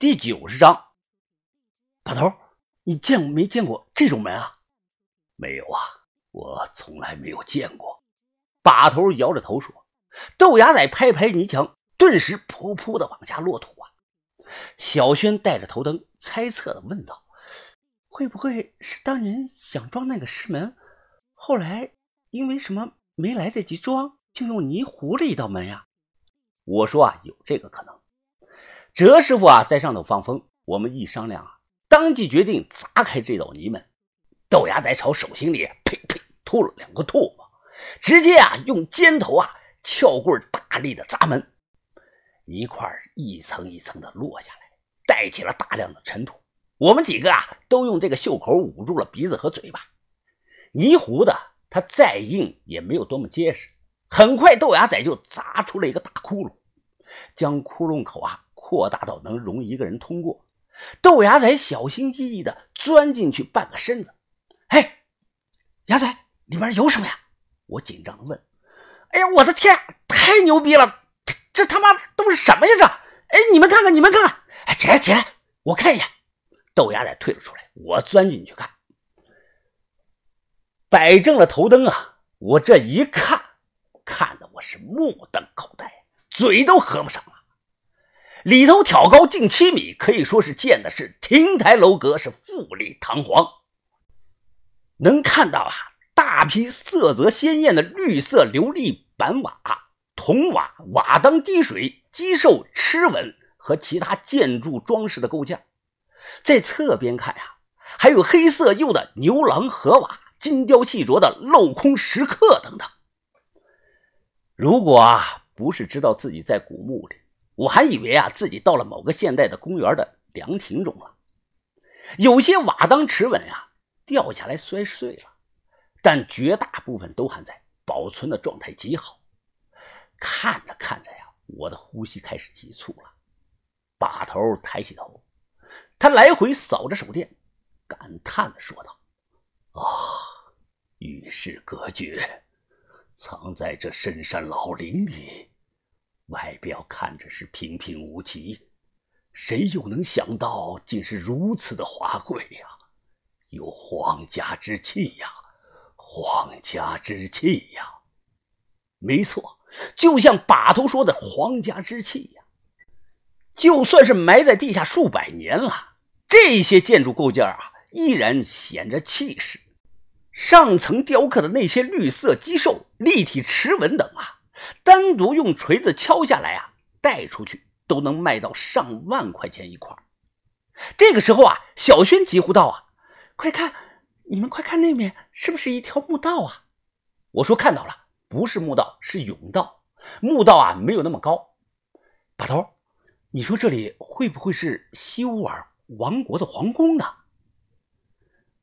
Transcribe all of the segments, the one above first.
第九十章，把头，你见没见过这种门啊？没有啊，我从来没有见过。把头摇着头说。豆芽仔拍拍泥墙，顿时噗噗的往下落土啊！小轩带着头灯，猜测的问道：“会不会是当年想装那个石门，后来因为什么没来得及装，就用泥糊了一道门呀？”我说啊，有这个可能。哲师傅啊，在上头放风，我们一商量啊，当即决定砸开这道泥门。豆芽仔朝手心里呸呸吐了两个唾沫，直接啊用尖头啊撬棍大力的砸门，泥块一层一层的落下来，带起了大量的尘土。我们几个啊都用这个袖口捂住了鼻子和嘴巴。泥糊的它再硬也没有多么结实，很快豆芽仔就砸出了一个大窟窿，将窟窿口啊。扩大到能容一个人通过，豆芽仔小心翼翼地钻进去半个身子。哎，芽仔里边有什么呀？我紧张地问。哎呀，我的天，太牛逼了！这他妈都是什么呀？这，哎，你们看看，你们看看！哎，起来起来，我看一眼。豆芽仔退了出来，我钻进去看。摆正了头灯啊，我这一看，看得我是目瞪口呆，嘴都合不上了。里头挑高近七米，可以说是建的是亭台楼阁，是富丽堂皇。能看到啊，大批色泽鲜艳的绿色琉璃板瓦、铜瓦、瓦当滴水、基兽螭纹和其他建筑装饰的构件。在侧边看呀，还有黑色釉的牛郎河瓦、精雕细琢的镂空石刻等等。如果啊，不是知道自己在古墓里。我还以为啊，自己到了某个现代的公园的凉亭中了。有些瓦当齿纹啊，掉下来摔碎了，但绝大部分都还在，保存的状态极好。看着看着呀，我的呼吸开始急促了。把头抬起头，他来回扫着手电，感叹的说道：“啊，与世隔绝，藏在这深山老林里。”外表看着是平平无奇，谁又能想到竟是如此的华贵呀？有皇家之气呀，皇家之气呀！没错，就像把头说的，皇家之气呀！就算是埋在地下数百年了，这些建筑构件啊，依然显着气势。上层雕刻的那些绿色鸡兽、立体齿纹等啊。单独用锤子敲下来啊，带出去都能卖到上万块钱一块。这个时候啊，小轩急呼道：“啊，快看，你们快看那面，是不是一条墓道啊？”我说：“看到了，不是墓道，是甬道。墓道啊，没有那么高。”把头，你说这里会不会是西乌尔王国的皇宫呢？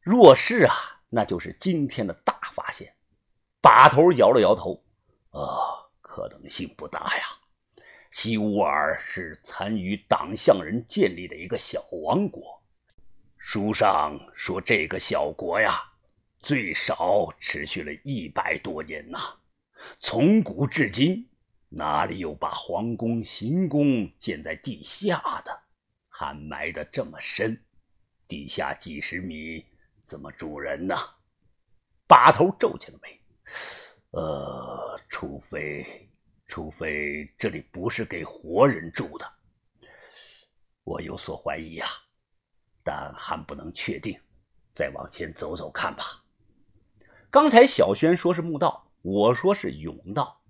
若是啊，那就是今天的大发现。把头摇了摇头，啊。可能性不大呀。西乌尔是残余党项人建立的一个小王国。书上说，这个小国呀，最少持续了一百多年呐。从古至今，哪里有把皇宫、行宫建在地下的？还埋得这么深，地下几十米，怎么住人呢？把头皱起了眉。呃，除非，除非这里不是给活人住的，我有所怀疑呀，但还不能确定，再往前走走看吧。刚才小轩说是墓道，我说是甬道，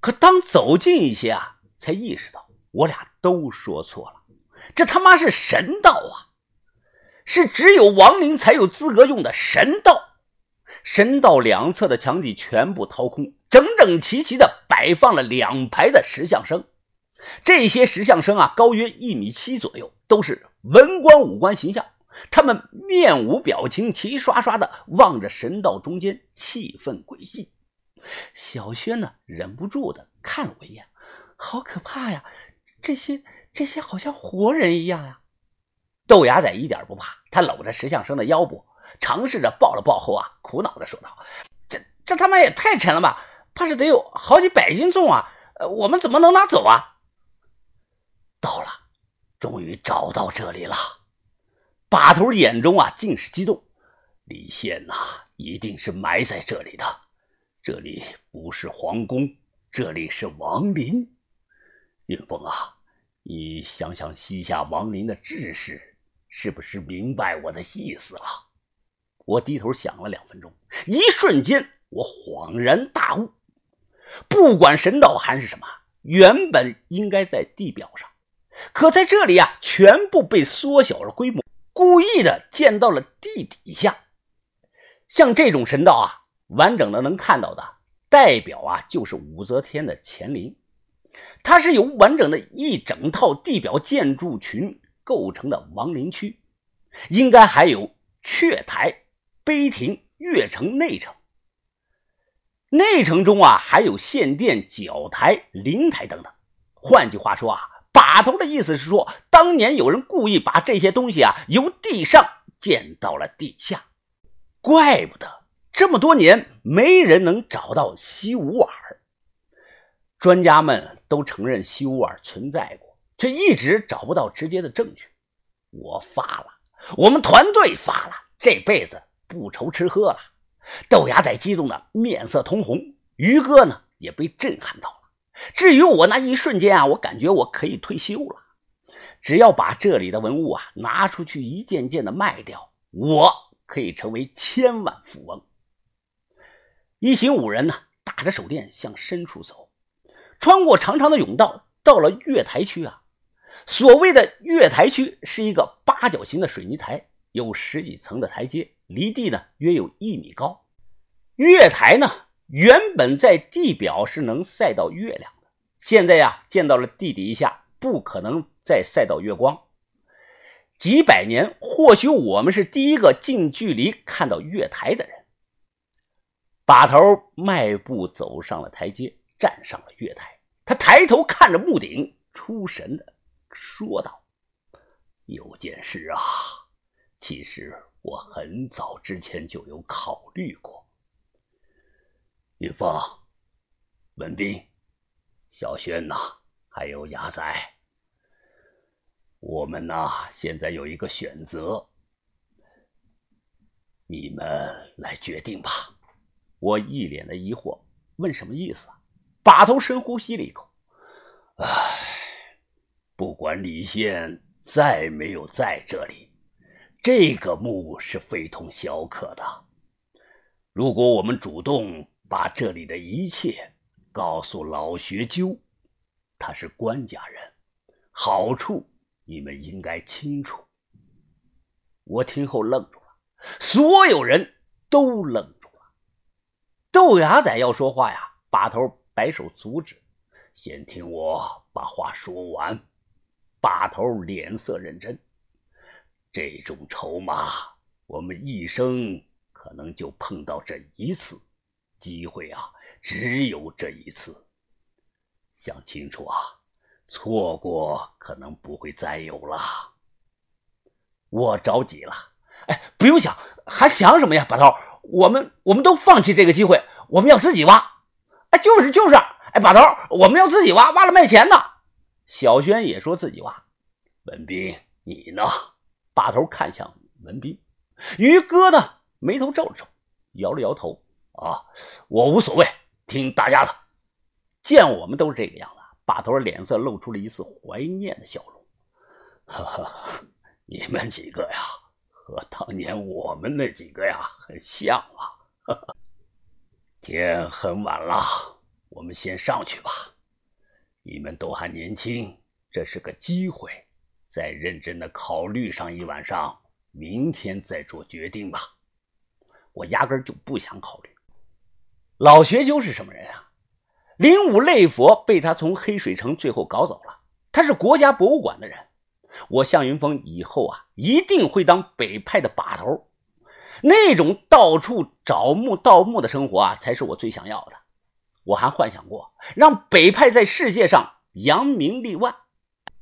可当走近一些啊，才意识到我俩都说错了，这他妈是神道啊，是只有亡灵才有资格用的神道。神道两侧的墙体全部掏空，整整齐齐地摆放了两排的石像生。这些石像生啊，高约一米七左右，都是文官武官形象。他们面无表情，齐刷刷地望着神道中间，气氛诡异。小轩呢，忍不住地看了我一眼，好可怕呀！这些这些好像活人一样呀。豆芽仔一点不怕，他搂着石像生的腰部。尝试着抱了抱后啊，苦恼的说道：“这这他妈也太沉了吧，怕是得有好几百斤重啊！呃，我们怎么能拿走啊？”到了，终于找到这里了。把头眼中啊尽是激动。李现呐，一定是埋在这里的。这里不是皇宫，这里是王陵。云峰啊，你想想西夏王陵的志士，是不是明白我的意思了？我低头想了两分钟，一瞬间我恍然大悟。不管神道还是什么，原本应该在地表上，可在这里啊，全部被缩小了规模，故意的建到了地底下。像这种神道啊，完整的能看到的，代表啊就是武则天的乾陵，它是由完整的一整套地表建筑群构成的王陵区，应该还有阙台、碑亭、月城、内城。内城中啊，还有献殿、角台、灵台等等。换句话说啊，把头的意思是说，当年有人故意把这些东西啊由地上建到了地下。怪不得这么多年没人能找到西武尔。专家们都承认西吴尔存在过，却一直找不到直接的证据。我发了，我们团队发了，这辈子不愁吃喝了。豆芽仔激动的面色通红，于哥呢也被震撼到了。至于我那一瞬间啊，我感觉我可以退休了，只要把这里的文物啊拿出去一件件的卖掉，我可以成为千万富翁。一行五人呢，打着手电向深处走，穿过长长的甬道，到了月台区啊。所谓的月台区是一个八角形的水泥台，有十几层的台阶。离地呢约有一米高，月台呢原本在地表是能晒到月亮的，现在呀建到了地底下，不可能再晒到月光。几百年，或许我们是第一个近距离看到月台的人。把头迈步走上了台阶，站上了月台，他抬头看着木顶，出神的说道：“有件事啊，其实……”我很早之前就有考虑过，云峰、文斌、小轩呐，还有牙仔，我们呐现在有一个选择，你们来决定吧。我一脸的疑惑，问什么意思啊？把头深呼吸了一口，唉，不管李现在没有在这里。这个墓是非同小可的。如果我们主动把这里的一切告诉老学究，他是官家人，好处你们应该清楚。我听后愣住了，所有人都愣住了。豆芽仔要说话呀，把头摆手阻止，先听我把话说完。把头脸色认真。这种筹码，我们一生可能就碰到这一次机会啊，只有这一次。想清楚啊，错过可能不会再有了。我着急了，哎，不用想，还想什么呀，把头，我们我们都放弃这个机会，我们要自己挖。哎，就是就是，哎，把头，我们要自己挖，挖了卖钱呢。小轩也说自己挖。文斌，你呢？把头看向文斌，于哥呢？眉头皱了皱，摇了摇头。啊，我无所谓，听大家的。见我们都是这个样子，把头脸色露出了一丝怀念的笑容。呵呵，你们几个呀，和当年我们那几个呀，很像啊。哈哈，天很晚了，我们先上去吧。你们都还年轻，这是个机会。再认真的考虑上一晚上，明天再做决定吧。我压根就不想考虑。老学究是什么人啊？灵武类佛被他从黑水城最后搞走了，他是国家博物馆的人。我向云峰以后啊，一定会当北派的把头。那种到处找墓盗墓的生活啊，才是我最想要的。我还幻想过让北派在世界上扬名立万。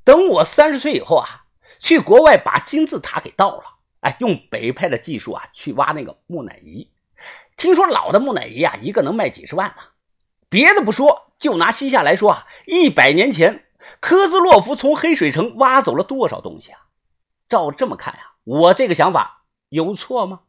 等我三十岁以后啊，去国外把金字塔给盗了，哎，用北派的技术啊去挖那个木乃伊。听说老的木乃伊啊，一个能卖几十万呢。别的不说，就拿西夏来说啊，一百年前科兹洛夫从黑水城挖走了多少东西啊？照这么看呀，我这个想法有错吗？